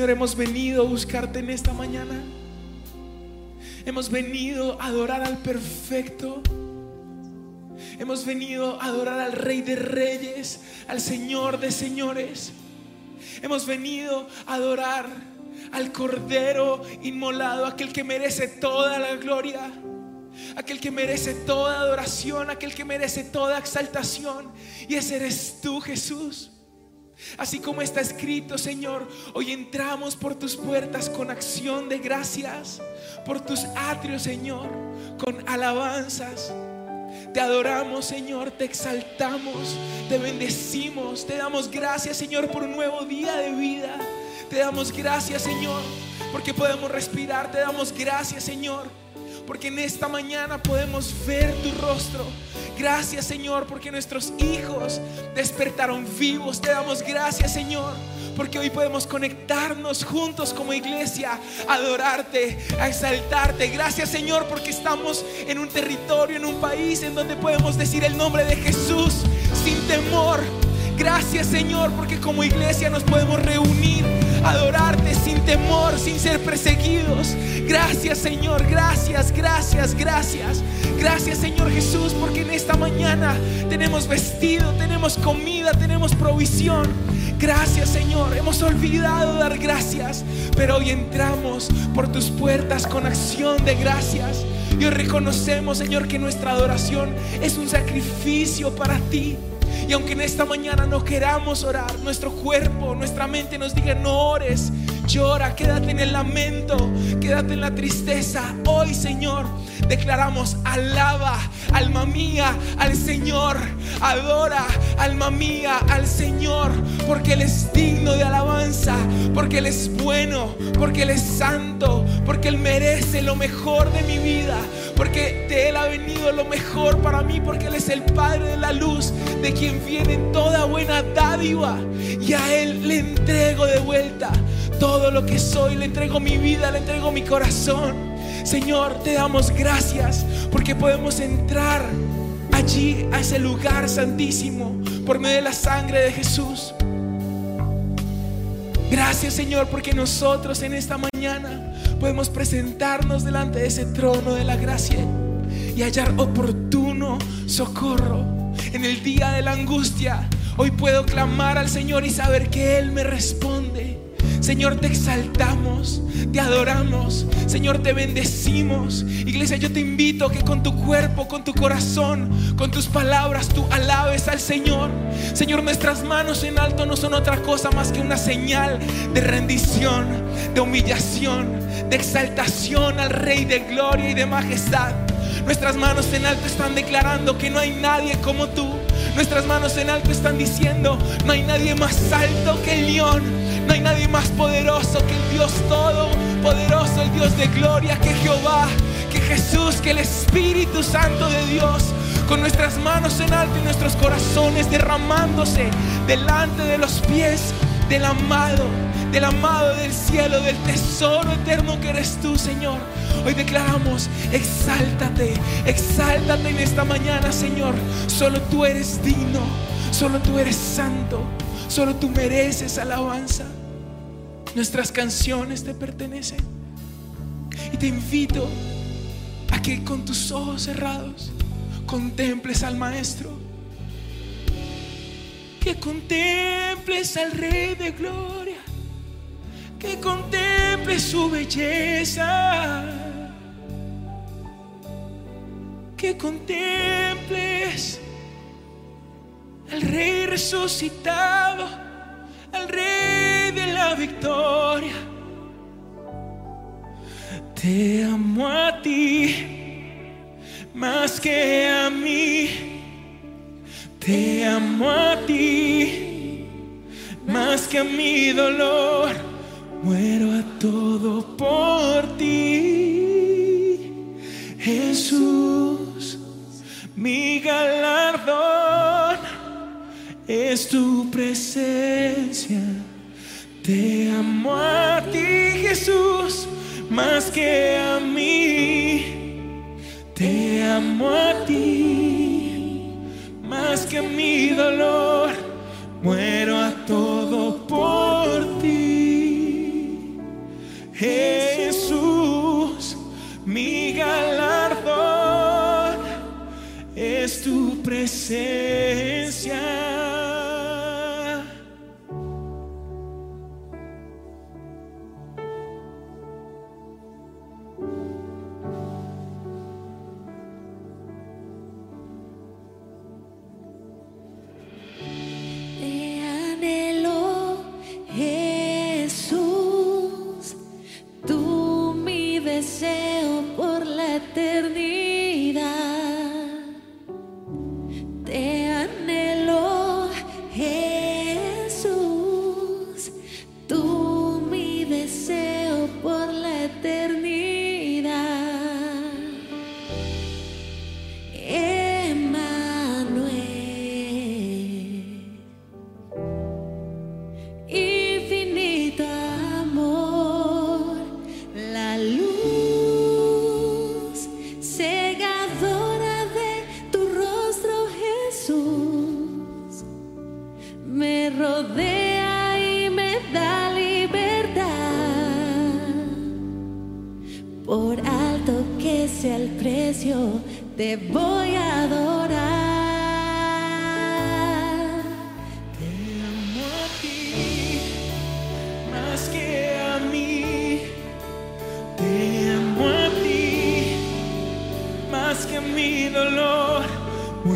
Señor, hemos venido a buscarte en esta mañana. Hemos venido a adorar al perfecto. Hemos venido a adorar al Rey de Reyes, al Señor de Señores. Hemos venido a adorar al Cordero inmolado, aquel que merece toda la gloria, aquel que merece toda adoración, aquel que merece toda exaltación. Y ese eres tú, Jesús. Así como está escrito, Señor, hoy entramos por tus puertas con acción de gracias, por tus atrios, Señor, con alabanzas. Te adoramos, Señor, te exaltamos, te bendecimos, te damos gracias, Señor, por un nuevo día de vida. Te damos gracias, Señor, porque podemos respirar. Te damos gracias, Señor, porque en esta mañana podemos ver tu rostro. Gracias, Señor, porque nuestros hijos despertaron vivos. Te damos gracias, Señor porque hoy podemos conectarnos juntos como iglesia, a adorarte, a exaltarte. Gracias Señor porque estamos en un territorio, en un país en donde podemos decir el nombre de Jesús sin temor. Gracias Señor porque como iglesia nos podemos reunir adorarte sin temor, sin ser perseguidos. Gracias Señor, gracias, gracias, gracias. Gracias Señor Jesús, porque en esta mañana tenemos vestido, tenemos comida, tenemos provisión. Gracias Señor, hemos olvidado dar gracias, pero hoy entramos por tus puertas con acción de gracias. Y hoy reconocemos Señor que nuestra adoración es un sacrificio para ti. Y aunque en esta mañana no queramos orar, nuestro cuerpo, nuestra mente nos diga no ores, llora, quédate en el lamento, quédate en la tristeza. Hoy, Señor, declaramos alaba, alma mía, al Señor. Adora, alma mía, al Señor, porque Él es digno de alabanza, porque Él es bueno, porque Él es santo, porque Él merece lo mejor de mi vida, porque de Él ha venido lo mejor para mí, porque Él es el Padre de la luz, de quien viene toda buena dádiva, y a Él le entrego de vuelta todo lo que soy, le entrego mi vida, le entrego mi corazón. Señor, te damos gracias porque podemos entrar allí a ese lugar santísimo por medio de la sangre de Jesús. Gracias Señor porque nosotros en esta mañana podemos presentarnos delante de ese trono de la gracia y hallar oportuno socorro en el día de la angustia. Hoy puedo clamar al Señor y saber que Él me responde. Señor, te exaltamos, te adoramos, Señor, te bendecimos. Iglesia, yo te invito a que con tu cuerpo, con tu corazón, con tus palabras, tú alabes al Señor. Señor, nuestras manos en alto no son otra cosa más que una señal de rendición, de humillación, de exaltación al Rey de gloria y de majestad. Nuestras manos en alto están declarando que no hay nadie como tú. Nuestras manos en alto están diciendo, no hay nadie más alto que el león. No hay nadie más poderoso que el Dios todopoderoso, el Dios de gloria, que Jehová, que Jesús, que el Espíritu Santo de Dios, con nuestras manos en alto y nuestros corazones derramándose delante de los pies del amado, del amado del cielo, del tesoro eterno que eres tú, Señor. Hoy declaramos, exáltate, exáltate en esta mañana, Señor. Solo tú eres digno, solo tú eres santo, solo tú mereces alabanza. Nuestras canciones te pertenecen. Y te invito a que con tus ojos cerrados contemples al Maestro. Que contemples al Rey de Gloria. Que contemples su belleza. Que contemples al Rey resucitado. Al Rey de la victoria. Te amo a ti más que a mí. Te amo a ti más que a mi dolor. Muero a todo por es tu presencia. Te amo a ti, Jesús, más que a mí. Te amo a ti, más que a mi dolor. Muero a todo por ti. Jesús, mi galardón es tu presencia.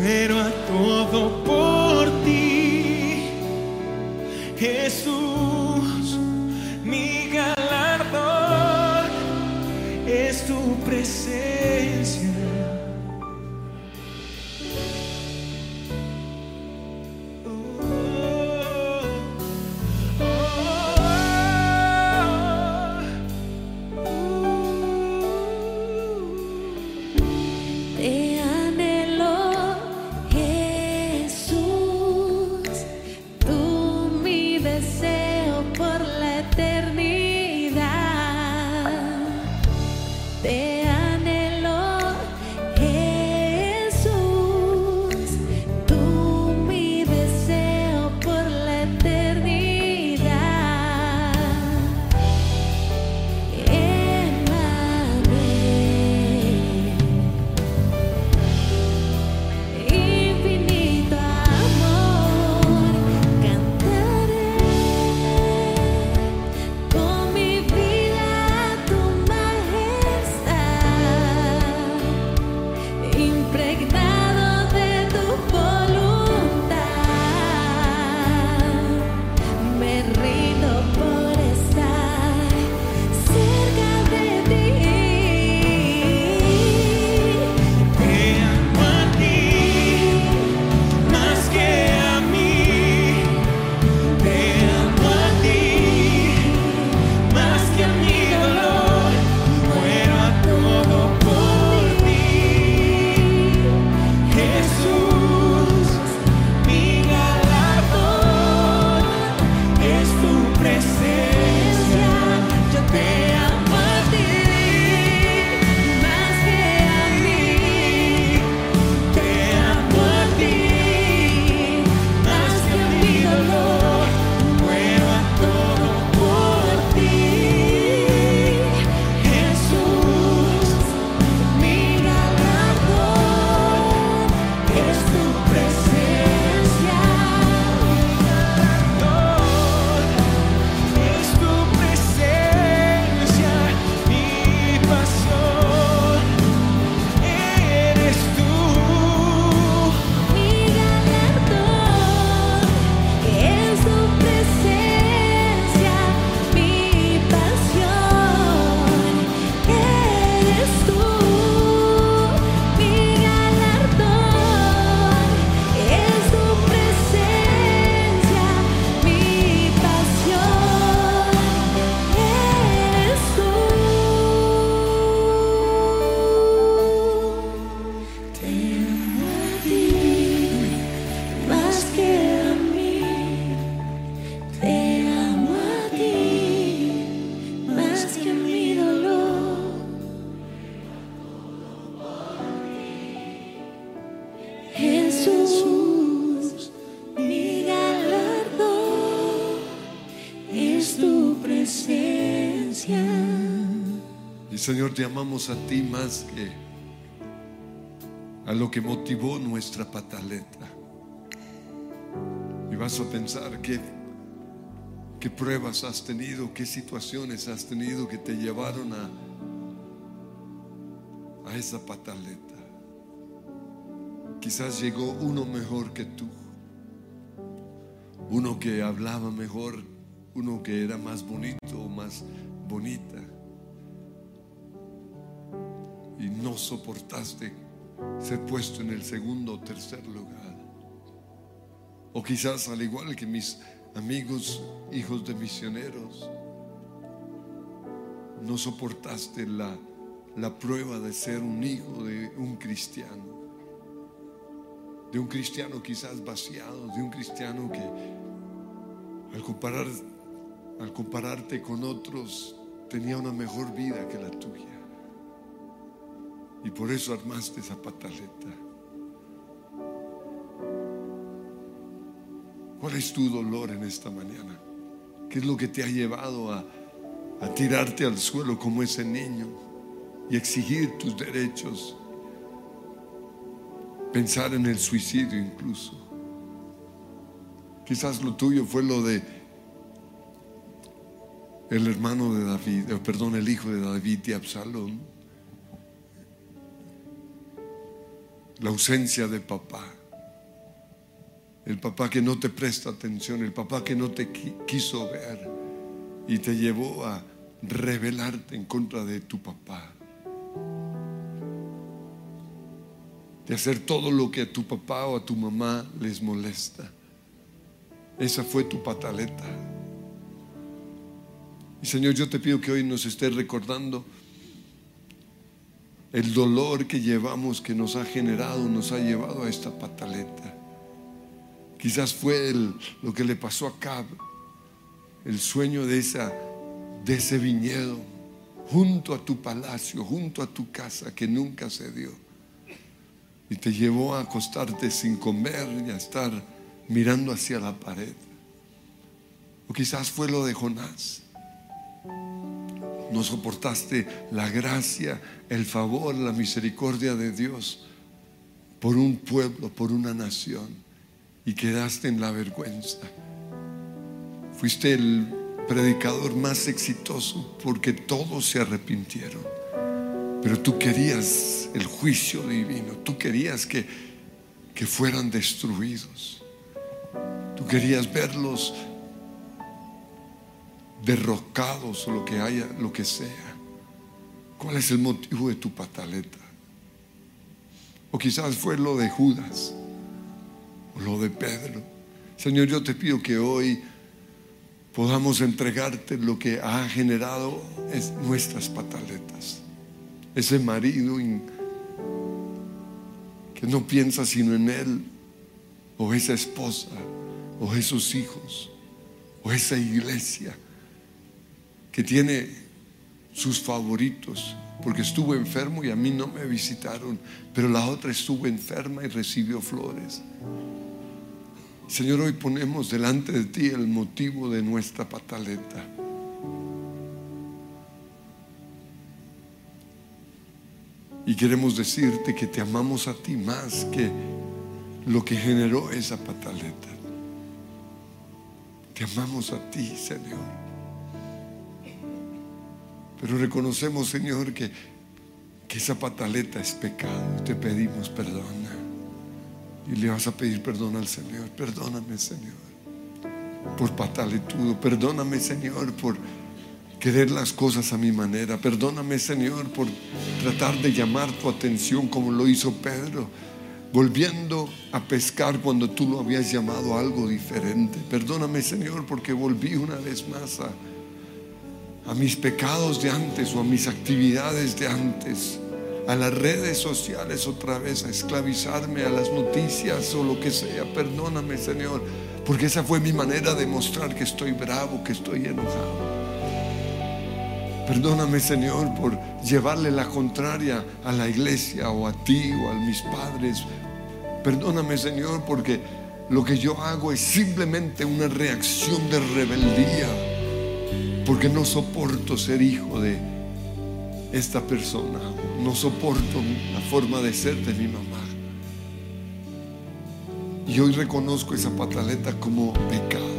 guerreiro a todo te amamos a ti más que a lo que motivó nuestra pataleta. Y vas a pensar qué, qué pruebas has tenido, qué situaciones has tenido que te llevaron a, a esa pataleta. Quizás llegó uno mejor que tú, uno que hablaba mejor, uno que era más bonito o más bonita. Y no soportaste ser puesto en el segundo o tercer lugar. O quizás al igual que mis amigos, hijos de misioneros, no soportaste la, la prueba de ser un hijo de un cristiano. De un cristiano quizás vaciado, de un cristiano que al, comparar, al compararte con otros tenía una mejor vida que la tuya. Y por eso armaste esa pataleta. ¿Cuál es tu dolor en esta mañana? ¿Qué es lo que te ha llevado a, a tirarte al suelo como ese niño y exigir tus derechos? Pensar en el suicidio incluso. Quizás lo tuyo fue lo de el hermano de David, eh, perdón, el hijo de David y Absalón. La ausencia de papá. El papá que no te presta atención, el papá que no te quiso ver y te llevó a rebelarte en contra de tu papá. De hacer todo lo que a tu papá o a tu mamá les molesta. Esa fue tu pataleta. Y Señor, yo te pido que hoy nos estés recordando el dolor que llevamos, que nos ha generado, nos ha llevado a esta pataleta. Quizás fue lo que le pasó a Cab, el sueño de, esa, de ese viñedo, junto a tu palacio, junto a tu casa, que nunca se dio. Y te llevó a acostarte sin comer y a estar mirando hacia la pared. O quizás fue lo de Jonás. No soportaste la gracia, el favor, la misericordia de Dios por un pueblo, por una nación y quedaste en la vergüenza. Fuiste el predicador más exitoso porque todos se arrepintieron. Pero tú querías el juicio divino, tú querías que, que fueran destruidos. Tú querías verlos derrocados o lo que haya, lo que sea. ¿Cuál es el motivo de tu pataleta? O quizás fue lo de Judas o lo de Pedro. Señor, yo te pido que hoy podamos entregarte lo que ha generado es nuestras pataletas. Ese marido que no piensa sino en él, o esa esposa o esos hijos o esa iglesia que tiene sus favoritos, porque estuvo enfermo y a mí no me visitaron, pero la otra estuvo enferma y recibió flores. Señor, hoy ponemos delante de ti el motivo de nuestra pataleta. Y queremos decirte que te amamos a ti más que lo que generó esa pataleta. Te amamos a ti, Señor. Pero reconocemos, Señor, que, que esa pataleta es pecado. Te pedimos perdón. Y le vas a pedir perdón al Señor. Perdóname, Señor, por pataletudo. Perdóname, Señor, por querer las cosas a mi manera. Perdóname, Señor, por tratar de llamar tu atención como lo hizo Pedro volviendo a pescar cuando tú lo habías llamado algo diferente. Perdóname, Señor, porque volví una vez más a, a mis pecados de antes o a mis actividades de antes, a las redes sociales otra vez, a esclavizarme a las noticias o lo que sea. Perdóname, Señor, porque esa fue mi manera de mostrar que estoy bravo, que estoy enojado. Perdóname, Señor, por llevarle la contraria a la iglesia o a ti o a mis padres Perdóname, Señor, porque lo que yo hago es simplemente una reacción de rebeldía, porque no soporto ser hijo de esta persona, no soporto la forma de ser de mi mamá. Y hoy reconozco esa pataleta como pecado.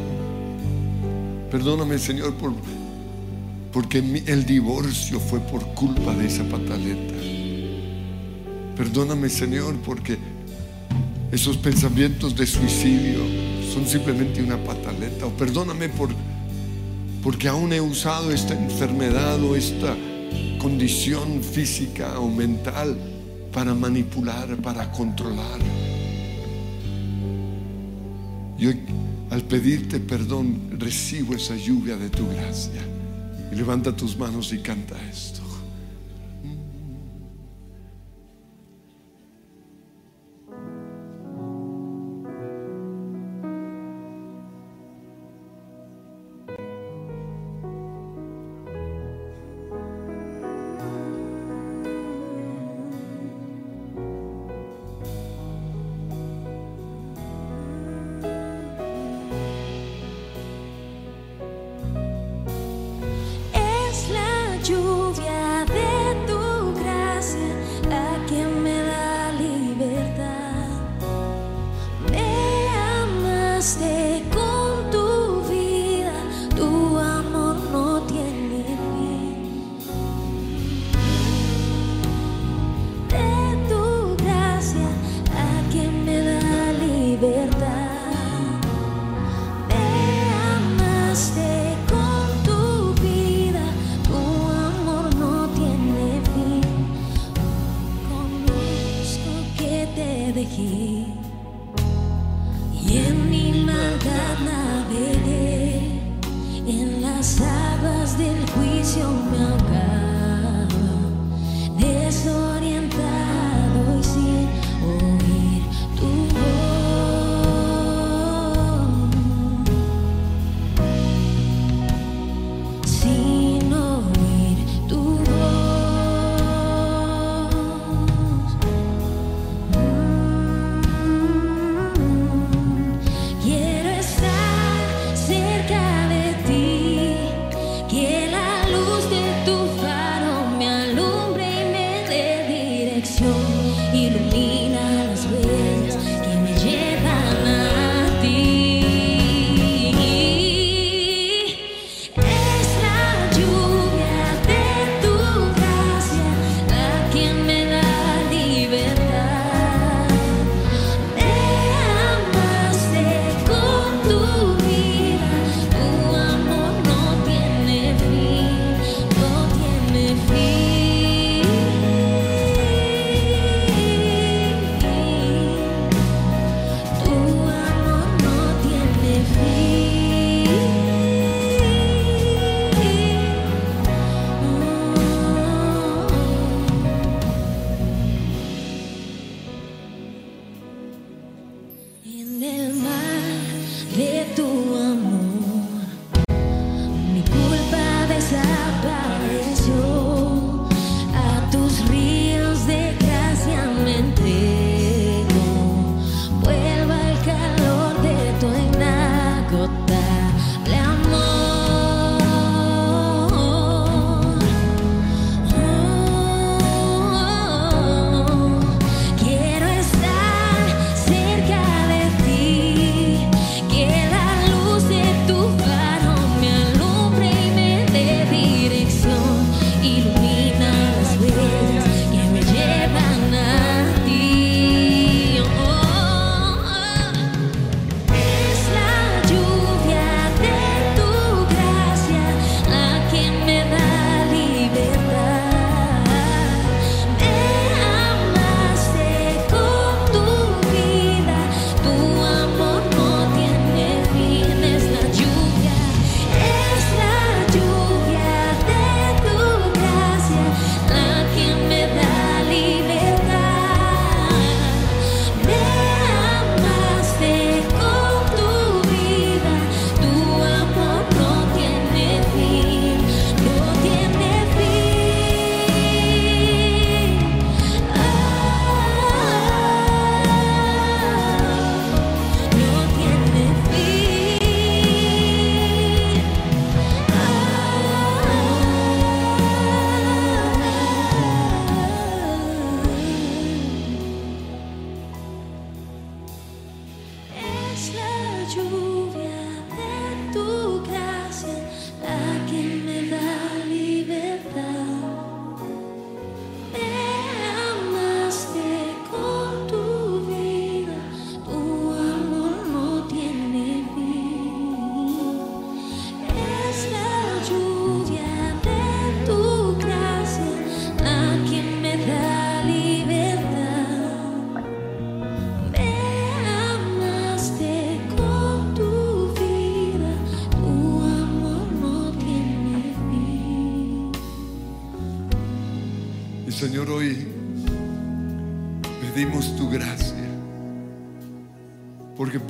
Perdóname, Señor, por, porque el divorcio fue por culpa de esa pataleta. Perdóname, Señor, porque esos pensamientos de suicidio son simplemente una pataleta. O perdóname por, porque aún he usado esta enfermedad o esta condición física o mental para manipular, para controlar. Yo al pedirte perdón recibo esa lluvia de tu gracia. Y levanta tus manos y canta esto.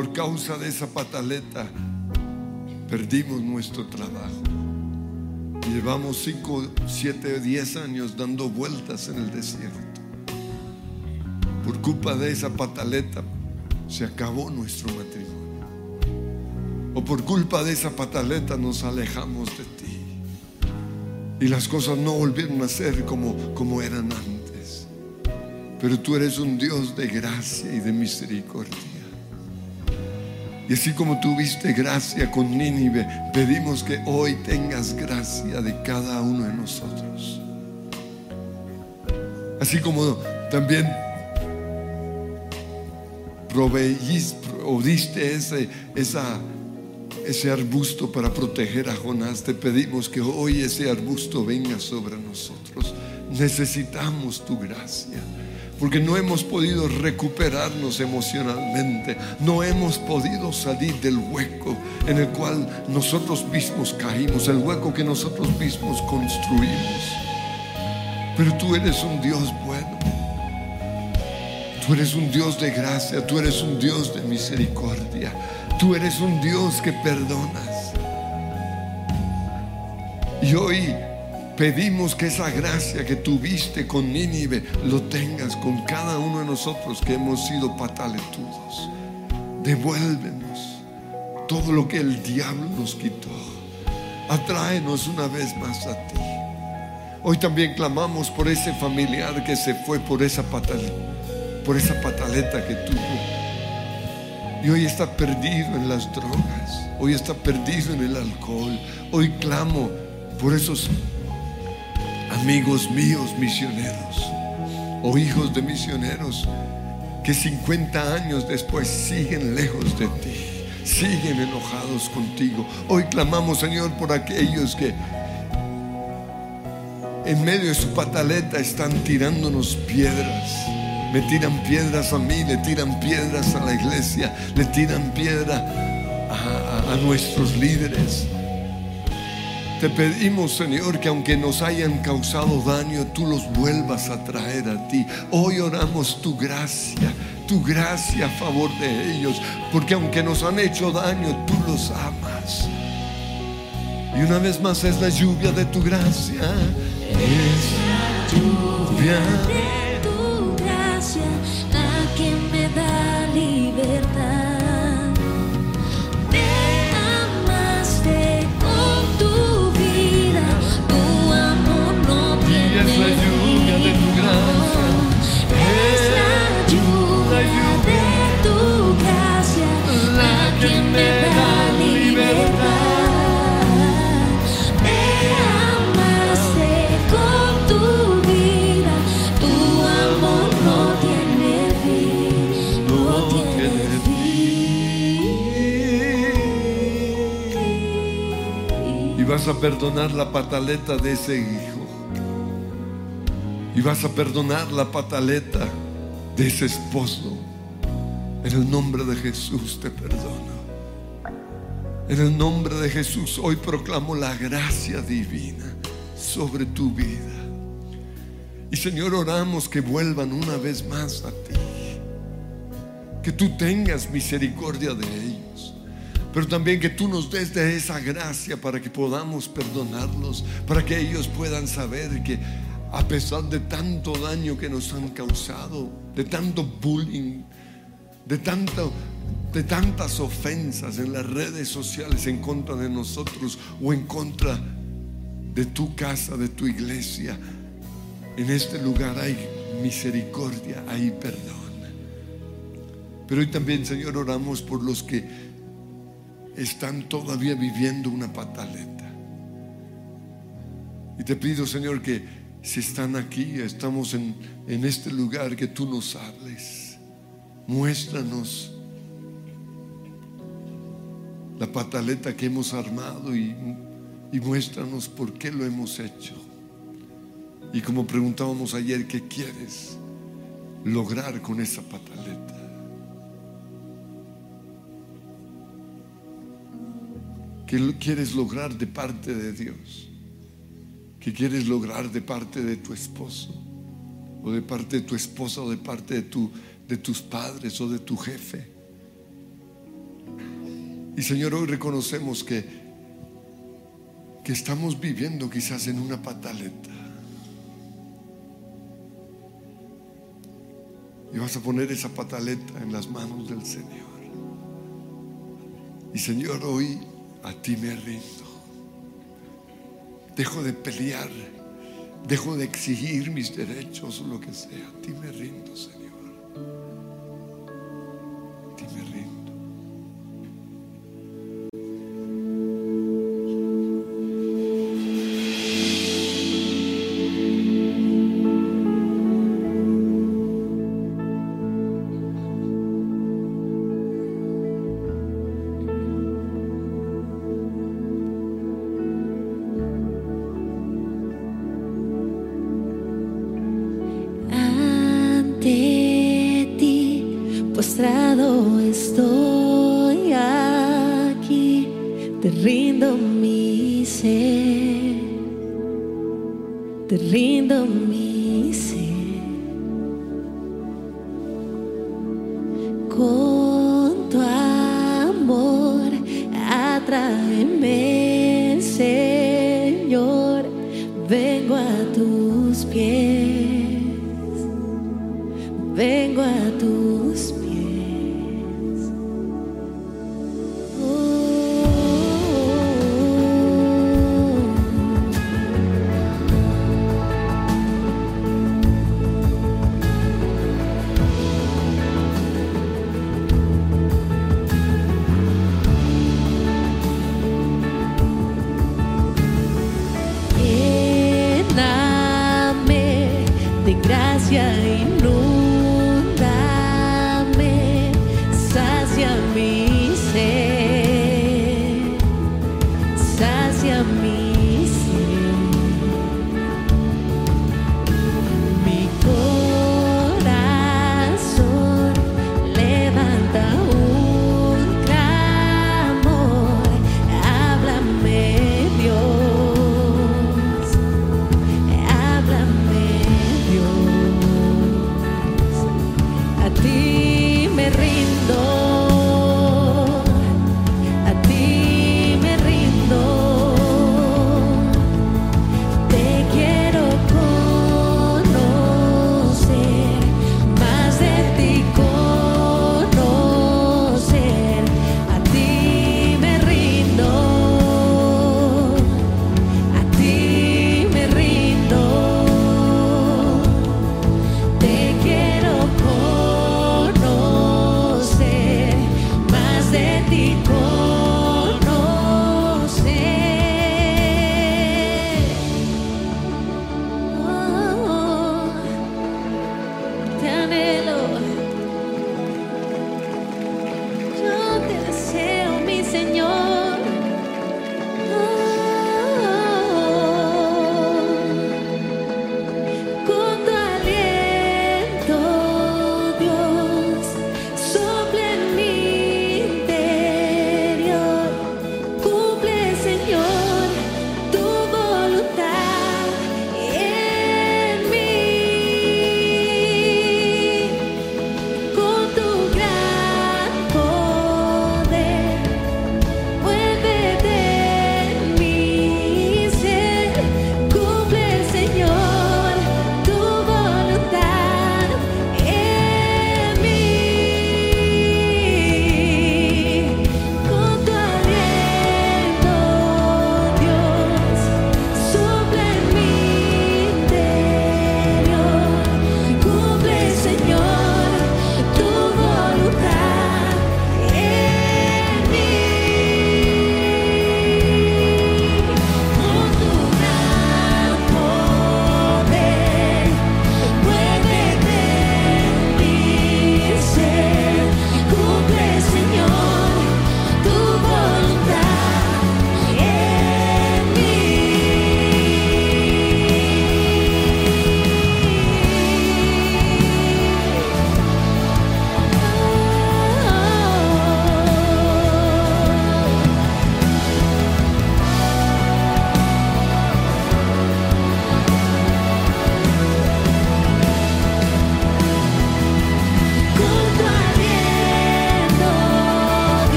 Por causa de esa pataleta perdimos nuestro trabajo. Llevamos 5, 7, 10 años dando vueltas en el desierto. Por culpa de esa pataleta se acabó nuestro matrimonio. O por culpa de esa pataleta nos alejamos de ti. Y las cosas no volvieron a ser como, como eran antes. Pero tú eres un Dios de gracia y de misericordia. Y así como tuviste gracia con Nínive, pedimos que hoy tengas gracia de cada uno de nosotros. Así como también proveíste ese, esa, ese arbusto para proteger a Jonás, te pedimos que hoy ese arbusto venga sobre nosotros. Necesitamos tu gracia porque no hemos podido recuperarnos emocionalmente, no hemos podido salir del hueco en el cual nosotros mismos caímos, el hueco que nosotros mismos construimos. Pero tú eres un Dios bueno, tú eres un Dios de gracia, tú eres un Dios de misericordia, tú eres un Dios que perdonas. Y hoy Pedimos que esa gracia que tuviste con Nínive lo tengas con cada uno de nosotros que hemos sido pataletudos. Devuélvenos todo lo que el diablo nos quitó. Atráenos una vez más a ti. Hoy también clamamos por ese familiar que se fue por esa pataleta, por esa pataleta que tuvo. Y hoy está perdido en las drogas. Hoy está perdido en el alcohol. Hoy clamo por esos amigos míos misioneros o hijos de misioneros que 50 años después siguen lejos de ti, siguen enojados contigo. Hoy clamamos, Señor, por aquellos que en medio de su pataleta están tirándonos piedras. Me tiran piedras a mí, le tiran piedras a la iglesia, le tiran piedra a, a nuestros líderes. Te pedimos, Señor, que aunque nos hayan causado daño, tú los vuelvas a traer a ti. Hoy oramos tu gracia, tu gracia a favor de ellos, porque aunque nos han hecho daño, tú los amas. Y una vez más es la lluvia de tu gracia. Es vas a perdonar la pataleta de ese hijo. Y vas a perdonar la pataleta de ese esposo. En el nombre de Jesús te perdono. En el nombre de Jesús hoy proclamo la gracia divina sobre tu vida. Y Señor, oramos que vuelvan una vez más a ti. Que tú tengas misericordia de ellos pero también que tú nos des de esa gracia para que podamos perdonarlos, para que ellos puedan saber que a pesar de tanto daño que nos han causado, de tanto bullying, de, tanto, de tantas ofensas en las redes sociales en contra de nosotros o en contra de tu casa, de tu iglesia, en este lugar hay misericordia, hay perdón. Pero hoy también, Señor, oramos por los que están todavía viviendo una pataleta. Y te pido, Señor, que si están aquí, estamos en, en este lugar, que tú nos hables. Muéstranos la pataleta que hemos armado y, y muéstranos por qué lo hemos hecho. Y como preguntábamos ayer, ¿qué quieres lograr con esa pataleta? ¿Qué quieres lograr de parte de Dios? ¿Qué quieres lograr de parte de tu esposo? o de parte de tu esposa o de parte de, tu, de tus padres o de tu jefe. Y Señor, hoy reconocemos que, que estamos viviendo quizás en una pataleta. Y vas a poner esa pataleta en las manos del Señor. Y Señor, hoy a ti me rindo. Dejo de pelear Dejo de exigir mis derechos o lo que sea. A ti me rindo, Señor.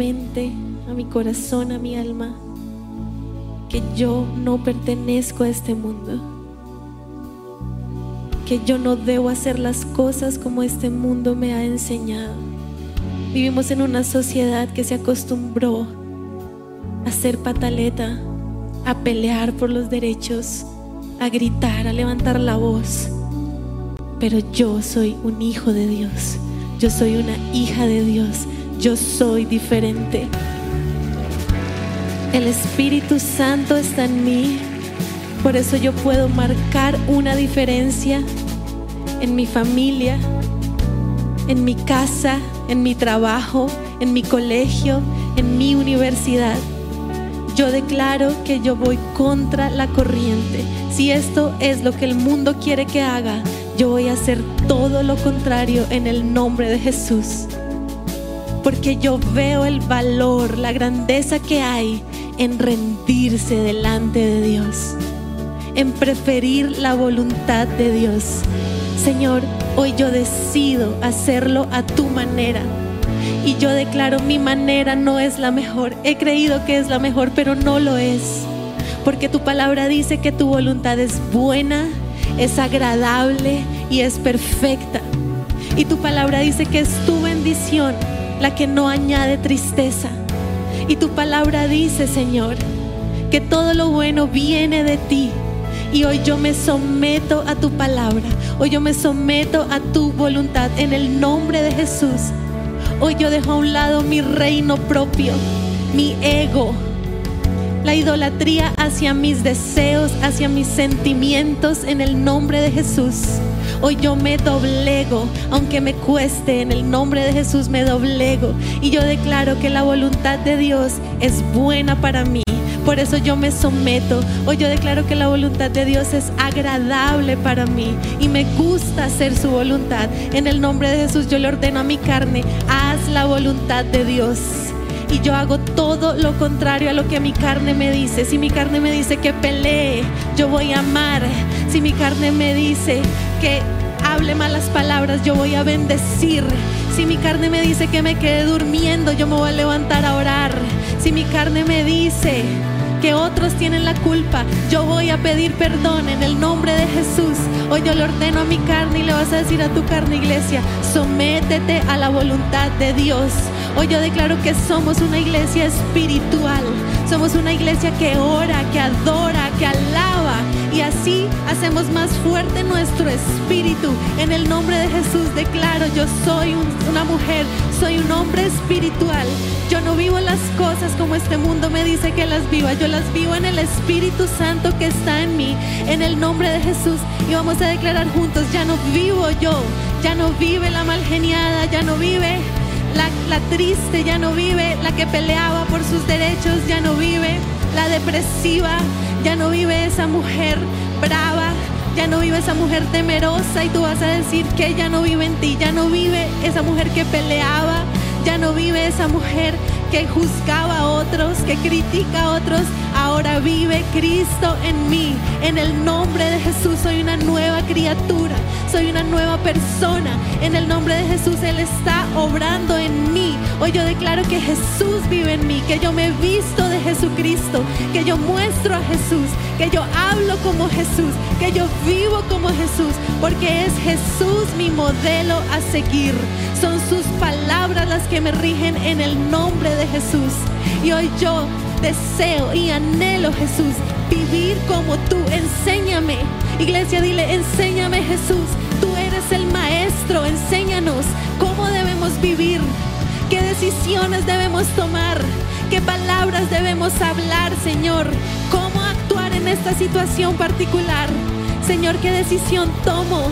A mi corazón, a mi alma, que yo no pertenezco a este mundo. Que yo no debo hacer las cosas como este mundo me ha enseñado. Vivimos en una sociedad que se acostumbró a ser pataleta, a pelear por los derechos, a gritar, a levantar la voz. Pero yo soy un hijo de Dios. Yo soy una hija de Dios. Yo soy diferente. El Espíritu Santo está en mí. Por eso yo puedo marcar una diferencia en mi familia, en mi casa, en mi trabajo, en mi colegio, en mi universidad. Yo declaro que yo voy contra la corriente. Si esto es lo que el mundo quiere que haga, yo voy a hacer todo lo contrario en el nombre de Jesús. Porque yo veo el valor, la grandeza que hay en rendirse delante de Dios, en preferir la voluntad de Dios. Señor, hoy yo decido hacerlo a tu manera y yo declaro, mi manera no es la mejor. He creído que es la mejor, pero no lo es. Porque tu palabra dice que tu voluntad es buena, es agradable y es perfecta. Y tu palabra dice que es tu bendición la que no añade tristeza. Y tu palabra dice, Señor, que todo lo bueno viene de ti. Y hoy yo me someto a tu palabra. Hoy yo me someto a tu voluntad en el nombre de Jesús. Hoy yo dejo a un lado mi reino propio, mi ego, la idolatría hacia mis deseos, hacia mis sentimientos en el nombre de Jesús. Hoy yo me doblego, aunque me cueste, en el nombre de Jesús me doblego. Y yo declaro que la voluntad de Dios es buena para mí. Por eso yo me someto. Hoy yo declaro que la voluntad de Dios es agradable para mí y me gusta hacer su voluntad. En el nombre de Jesús yo le ordeno a mi carne, haz la voluntad de Dios. Y yo hago todo lo contrario a lo que mi carne me dice. Si mi carne me dice que pelee, yo voy a amar. Si mi carne me dice que hable malas palabras, yo voy a bendecir. Si mi carne me dice que me quede durmiendo, yo me voy a levantar a orar. Si mi carne me dice que otros tienen la culpa, yo voy a pedir perdón en el nombre de Jesús. Hoy yo le ordeno a mi carne y le vas a decir a tu carne, iglesia, sométete a la voluntad de Dios. Hoy yo declaro que somos una iglesia espiritual. Somos una iglesia que ora, que adora, que alaba. Y así hacemos más fuerte nuestro espíritu. En el nombre de Jesús declaro, yo soy una mujer, soy un hombre espiritual. Yo no vivo las cosas como este mundo me dice que las viva. Yo las vivo en el Espíritu Santo que está en mí. En el nombre de Jesús. Y vamos a declarar juntos, ya no vivo yo. Ya no vive la malgeniada, ya no vive la, la, triste ya no vive, la que peleaba por sus derechos ya no vive, la depresiva ya no vive esa mujer brava, ya no vive esa mujer temerosa y tú vas a decir que ya no vive en ti, ya no vive esa mujer que peleaba, ya no vive esa mujer que juzgaba a otros, que critica a otros, ahora vive Cristo en mí. En el nombre de Jesús soy una nueva criatura, soy una nueva persona. En el nombre de Jesús Él está obrando en mí. Hoy yo declaro que Jesús vive en mí, que yo me visto de Jesucristo, que yo muestro a Jesús, que yo hablo como Jesús, que yo vivo como Jesús, porque es Jesús mi modelo a seguir. Son sus palabras las que me rigen en el nombre de Jesús. Y hoy yo deseo y anhelo, Jesús, vivir como tú. Enséñame. Iglesia, dile, enséñame Jesús. El maestro. Enséñanos cómo debemos vivir. ¿Qué decisiones debemos tomar? ¿Qué palabras debemos hablar, Señor? ¿Cómo actuar en esta situación particular? Señor, ¿qué decisión tomo?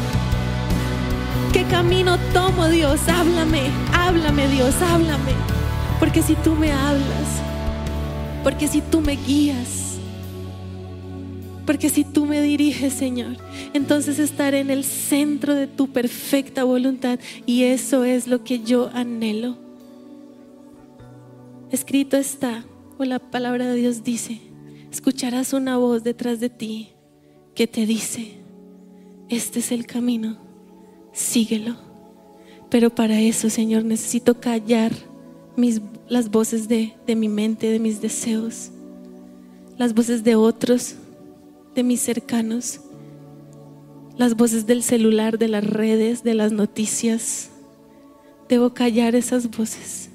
¿Qué camino tomo, Dios? Háblame, háblame, Dios, háblame. Porque si tú me hablas, porque si tú me guías, porque si tú me diriges, Señor, entonces estaré en el centro de tu perfecta voluntad y eso es lo que yo anhelo. Escrito está, o la palabra de Dios dice, escucharás una voz detrás de ti que te dice, este es el camino síguelo. Pero para eso, Señor, necesito callar mis, las voces de, de mi mente, de mis deseos, las voces de otros, de mis cercanos, las voces del celular, de las redes, de las noticias. Debo callar esas voces.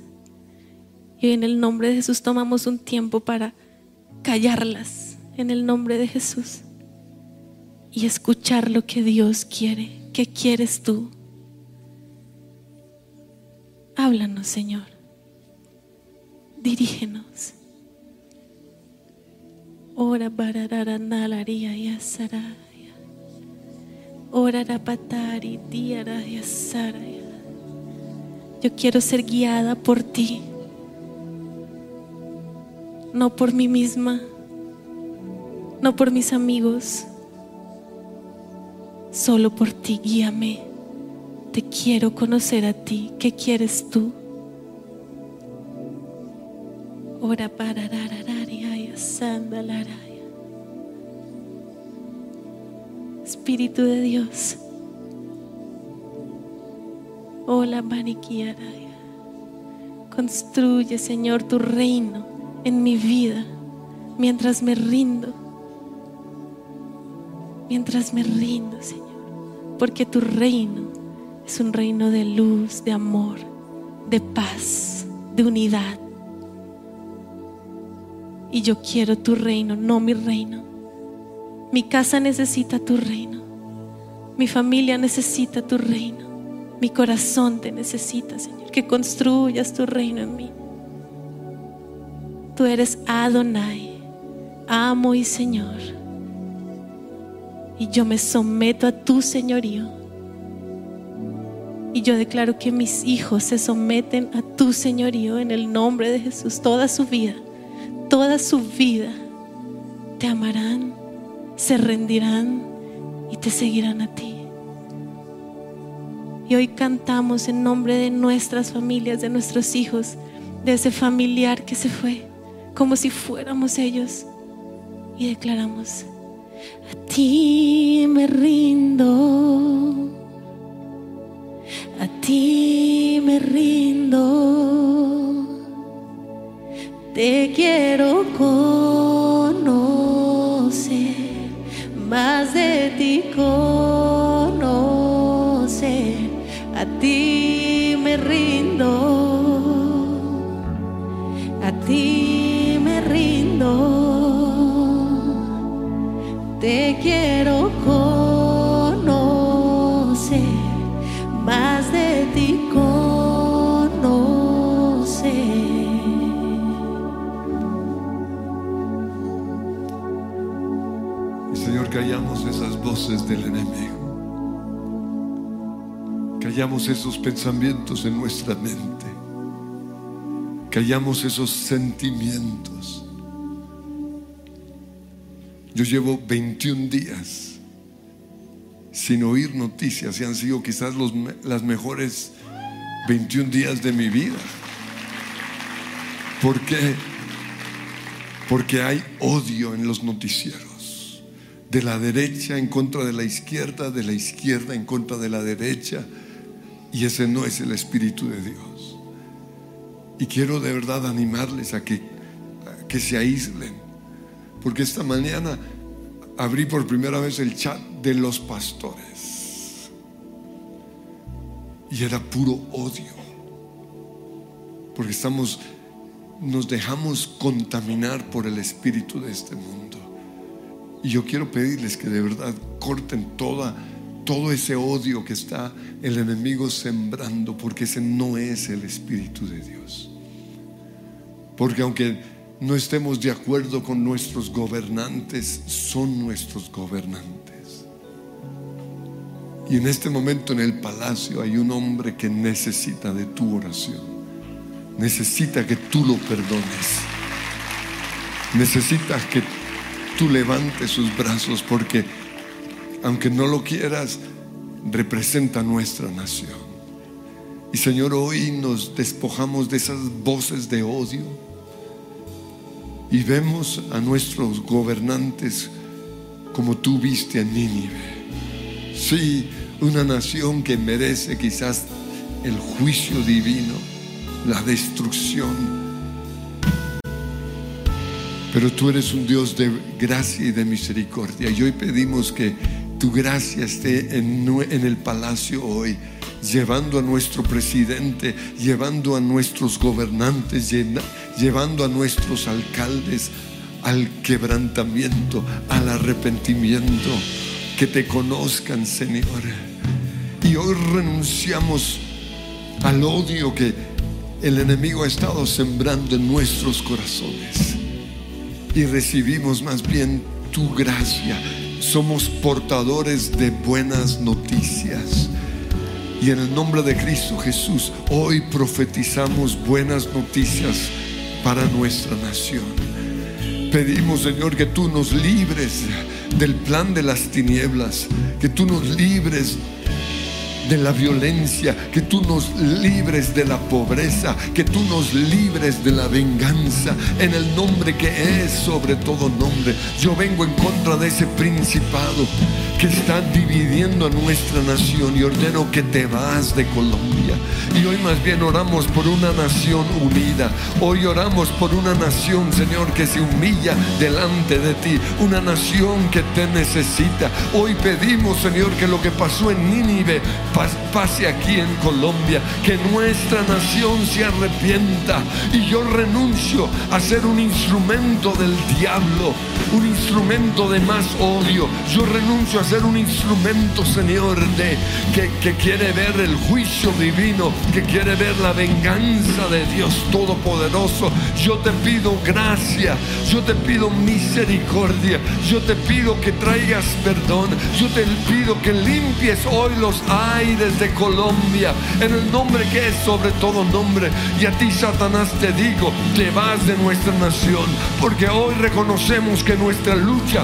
Y en el nombre de Jesús tomamos un tiempo para callarlas, en el nombre de Jesús, y escuchar lo que Dios quiere. ¿Qué quieres tú? Háblanos, Señor. Dirígenos. Ora barararandalaria y asaraya. Ora rapatari diara y asaraya. Yo quiero ser guiada por ti, no por mí misma, no por mis amigos, solo por ti, guíame. Te quiero conocer a ti. ¿Qué quieres tú? Ora para Espíritu de Dios. Hola, Maniquiaraya. Construye, Señor, tu reino en mi vida mientras me rindo. Mientras me rindo, Señor. Porque tu reino es un reino de luz, de amor, de paz, de unidad. Y yo quiero tu reino, no mi reino. Mi casa necesita tu reino. Mi familia necesita tu reino. Mi corazón te necesita, Señor. Que construyas tu reino en mí. Tú eres Adonai, amo y Señor. Y yo me someto a tu señorío. Y yo declaro que mis hijos se someten a tu señorío en el nombre de Jesús toda su vida toda su vida te amarán, se rendirán y te seguirán a ti. Y hoy cantamos en nombre de nuestras familias, de nuestros hijos, de ese familiar que se fue, como si fuéramos ellos. Y declaramos, a ti me rindo, a ti me rindo te quiero conocer, más de ti conocer, a ti me rindo, a ti me rindo, te quiero callamos esas voces del enemigo. Callamos esos pensamientos en nuestra mente. Callamos esos sentimientos. Yo llevo 21 días sin oír noticias y han sido quizás los, las mejores 21 días de mi vida. ¿Por qué? Porque hay odio en los noticieros de la derecha en contra de la izquierda, de la izquierda en contra de la derecha. Y ese no es el Espíritu de Dios. Y quiero de verdad animarles a que, que se aíslen. Porque esta mañana abrí por primera vez el chat de los pastores. Y era puro odio. Porque estamos, nos dejamos contaminar por el espíritu de este mundo. Y yo quiero pedirles que de verdad corten toda, todo ese odio que está el enemigo sembrando, porque ese no es el Espíritu de Dios. Porque aunque no estemos de acuerdo con nuestros gobernantes, son nuestros gobernantes. Y en este momento en el palacio hay un hombre que necesita de tu oración. Necesita que tú lo perdones. Necesita que tú levantes sus brazos porque, aunque no lo quieras, representa nuestra nación. Y Señor, hoy nos despojamos de esas voces de odio y vemos a nuestros gobernantes como tú viste a Nínive. Sí, una nación que merece quizás el juicio divino, la destrucción. Pero tú eres un Dios de gracia y de misericordia. Y hoy pedimos que tu gracia esté en, el palacio hoy, llevando a nuestro presidente, llevando a nuestros gobernantes, llevando a nuestros alcaldes al quebrantamiento, al arrepentimiento, que te conozcan, Señor. Y hoy renunciamos al odio que el enemigo ha estado sembrando en nuestros corazones. Y recibimos más bien tu gracia. Somos portadores de buenas noticias. Y en el nombre de Cristo Jesús, hoy profetizamos buenas noticias para nuestra nación. Pedimos, Señor, que tú nos libres del plan de las tinieblas, que tú nos libres de la violencia, que tú nos libres de la pobreza, que tú nos libres de la venganza, en el nombre que es sobre todo nombre. Yo vengo en contra de ese principado que está dividiendo a nuestra nación y ordeno que te vas de Colombia. Y hoy más bien oramos por una nación unida. Hoy oramos por una nación, Señor, que se humilla delante de ti. Una nación que te necesita. Hoy pedimos, Señor, que lo que pasó en Nínive pase aquí en Colombia. Que nuestra nación se arrepienta. Y yo renuncio a ser un instrumento del diablo. Un instrumento de más odio. Yo renuncio a ser un instrumento, Señor, de que, que quiere ver el juicio divino, que quiere ver la venganza de Dios Todopoderoso. Yo te pido gracia, yo te pido misericordia, yo te pido que traigas perdón, yo te pido que limpies hoy los aires de Colombia en el nombre que es sobre todo nombre. Y a ti, Satanás, te digo, te vas de nuestra nación, porque hoy reconocemos que nuestra lucha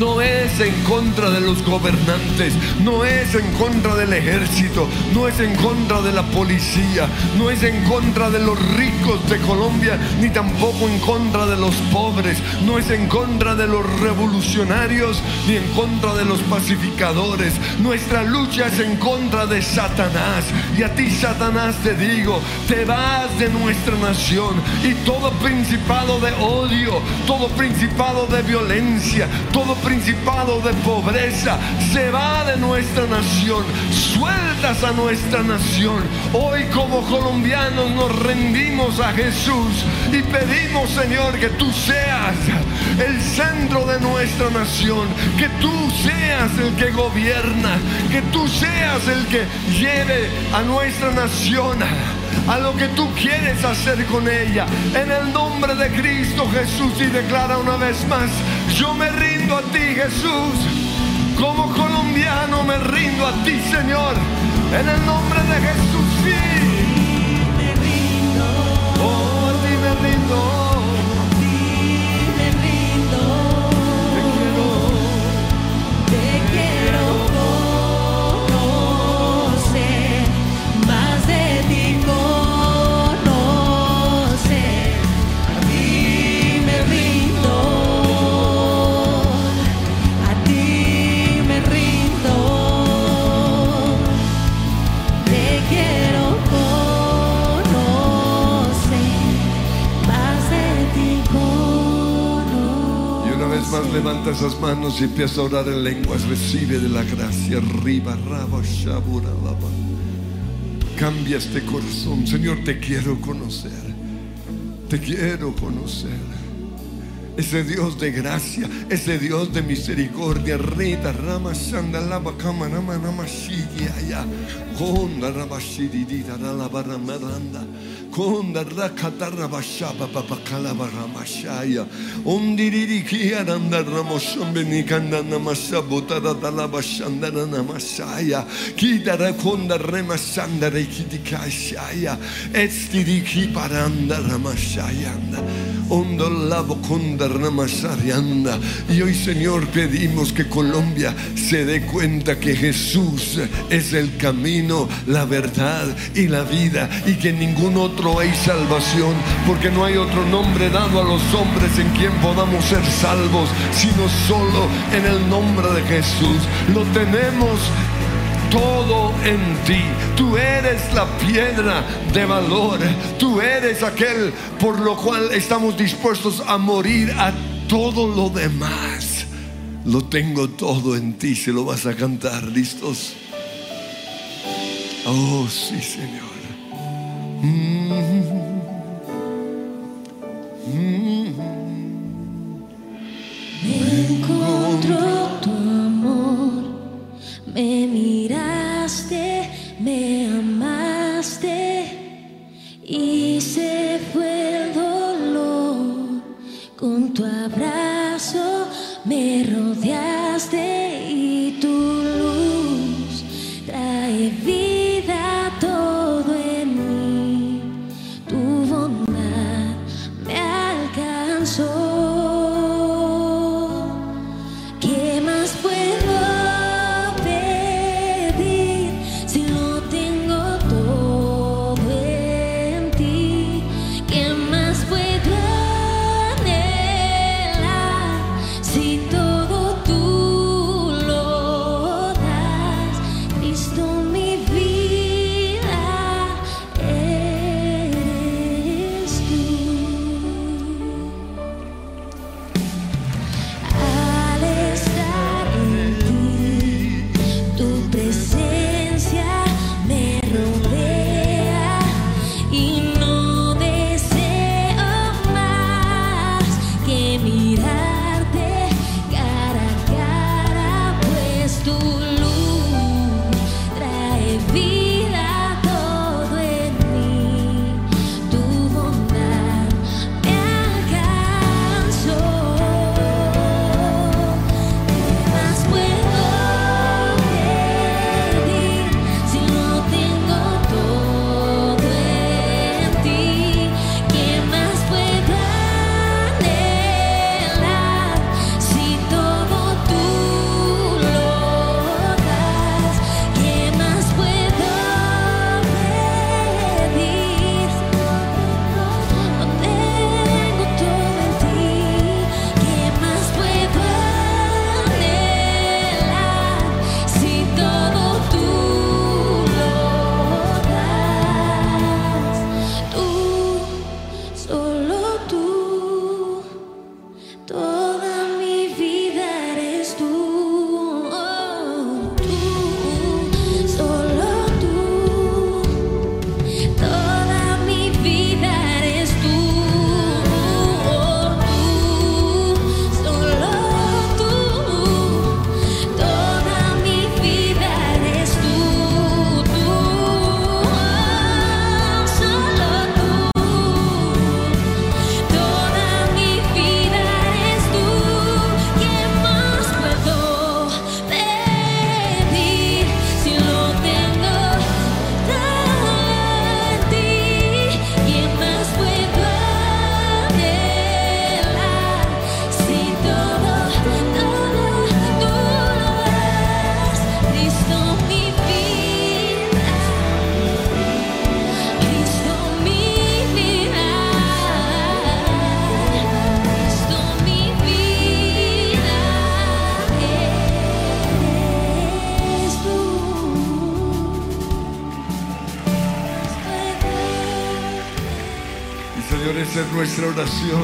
no es en contra de los gobernantes, no es en contra del ejército, no es en contra de la policía, no es en contra de los ricos de Colombia, ni tampoco en contra de los pobres, no es en contra de los revolucionarios, ni en contra de los pacificadores. Nuestra lucha es en contra de Satanás. Y a ti, Satanás, te digo, te vas de nuestra nación y todo principado de odio, todo principado de violencia, todo principado de pobreza se va de nuestra nación. Sueltas a nuestra nación. Hoy como colombianos nos rendimos a Jesús y pedimos, Señor, que tú seas el centro de nuestra nación, que tú seas el que gobierna, que tú seas el que lleve a nuestra nación a lo que tú quieres hacer con ella. En el nombre de Cristo Jesús y declara una vez más, yo me rindo a ti Jesús. Como colombiano me rindo a ti Señor. En el nombre de Jesús, sí. Oh, a ti me rindo. Más levanta esas manos y empieza a orar en lenguas. Recibe de la gracia. Arriba, raba, shabura, Cambia este corazón. Señor, te quiero conocer. Te quiero conocer ese Dios de gracia, ese Dios de misericordia. Rita, Rama, Shanda, Lava, Kama, Nama, Nama, Shigi, Aya, Honda, Rama, Shidi, Rala, Barra, Maranda. Konda rakatara bashaba babakala baramashaya. Ondiriri kiaranda ramoshon benikanda namasabotara dalabashandara namasaya. Kidara konda remasanda rekidikashaya. Etstiri kiparanda ramashayanda. Ondolabo konda ramasarianda. Y hoy Señor pedimos que Colombia se dé cuenta que Jesús es el camino, la verdad y la vida y que ningún hay salvación, porque no hay otro nombre dado a los hombres en quien podamos ser salvos, sino solo en el nombre de Jesús. Lo tenemos todo en ti. Tú eres la piedra de valor. Tú eres aquel por lo cual estamos dispuestos a morir a todo lo demás. Lo tengo todo en ti. Se lo vas a cantar. ¿Listos? Oh, sí, Señor. Mm. Con tu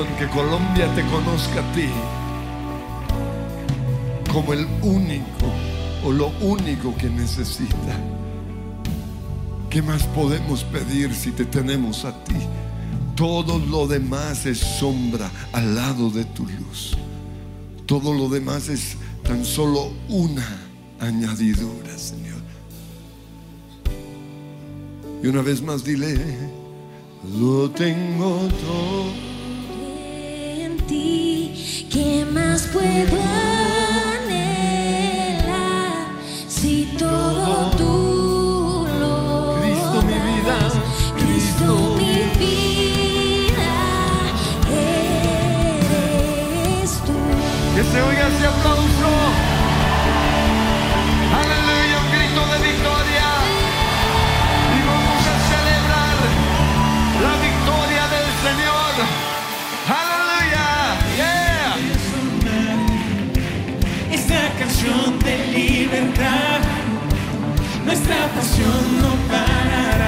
que Colombia te conozca a ti como el único o lo único que necesita. ¿Qué más podemos pedir si te tenemos a ti? Todo lo demás es sombra al lado de tu luz. Todo lo demás es tan solo una añadidura, Señor. Y una vez más dile, lo tengo todo. Se oiga ese aplauso. Nuestra pasión no parará.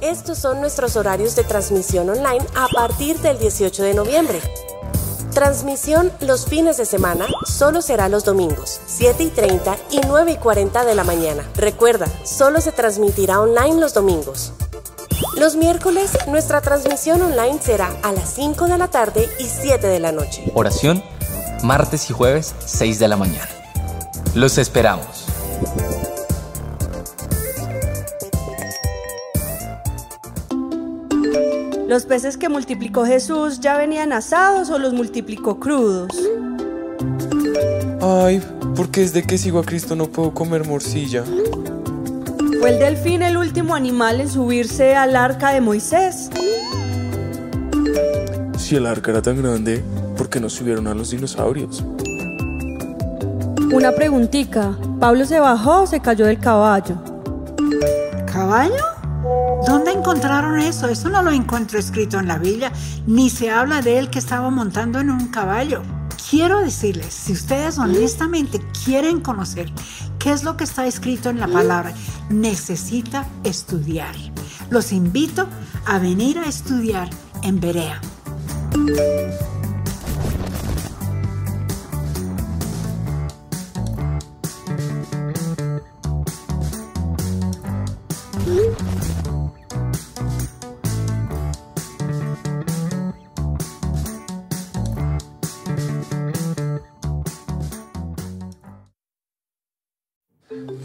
Estos son nuestros horarios de transmisión online a partir del 18 de noviembre. Transmisión los fines de semana solo será los domingos, 7 y 30 y 9 y 40 de la mañana. Recuerda, solo se transmitirá online los domingos. Los miércoles, nuestra transmisión online será a las 5 de la tarde y 7 de la noche. Oración, martes y jueves, 6 de la mañana. Los esperamos. ¿Los peces que multiplicó Jesús ya venían asados o los multiplicó crudos? Ay, porque desde que sigo a Cristo no puedo comer morcilla. ¿Fue el delfín el último animal en subirse al arca de Moisés? Si el arca era tan grande, ¿por qué no subieron a los dinosaurios? Una preguntica. ¿Pablo se bajó o se cayó del caballo? ¿Caballo? ¿Dónde encontraron eso? Eso no lo encuentro escrito en la Biblia, ni se habla de él que estaba montando en un caballo. Quiero decirles, si ustedes honestamente quieren conocer qué es lo que está escrito en la palabra, necesita estudiar. Los invito a venir a estudiar en Berea.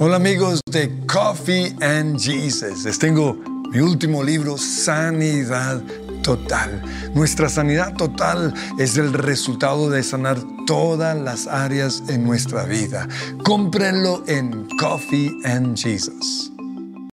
Hola amigos de Coffee and Jesus. Les tengo mi último libro, Sanidad Total. Nuestra sanidad total es el resultado de sanar todas las áreas en nuestra vida. Cómprenlo en Coffee and Jesus.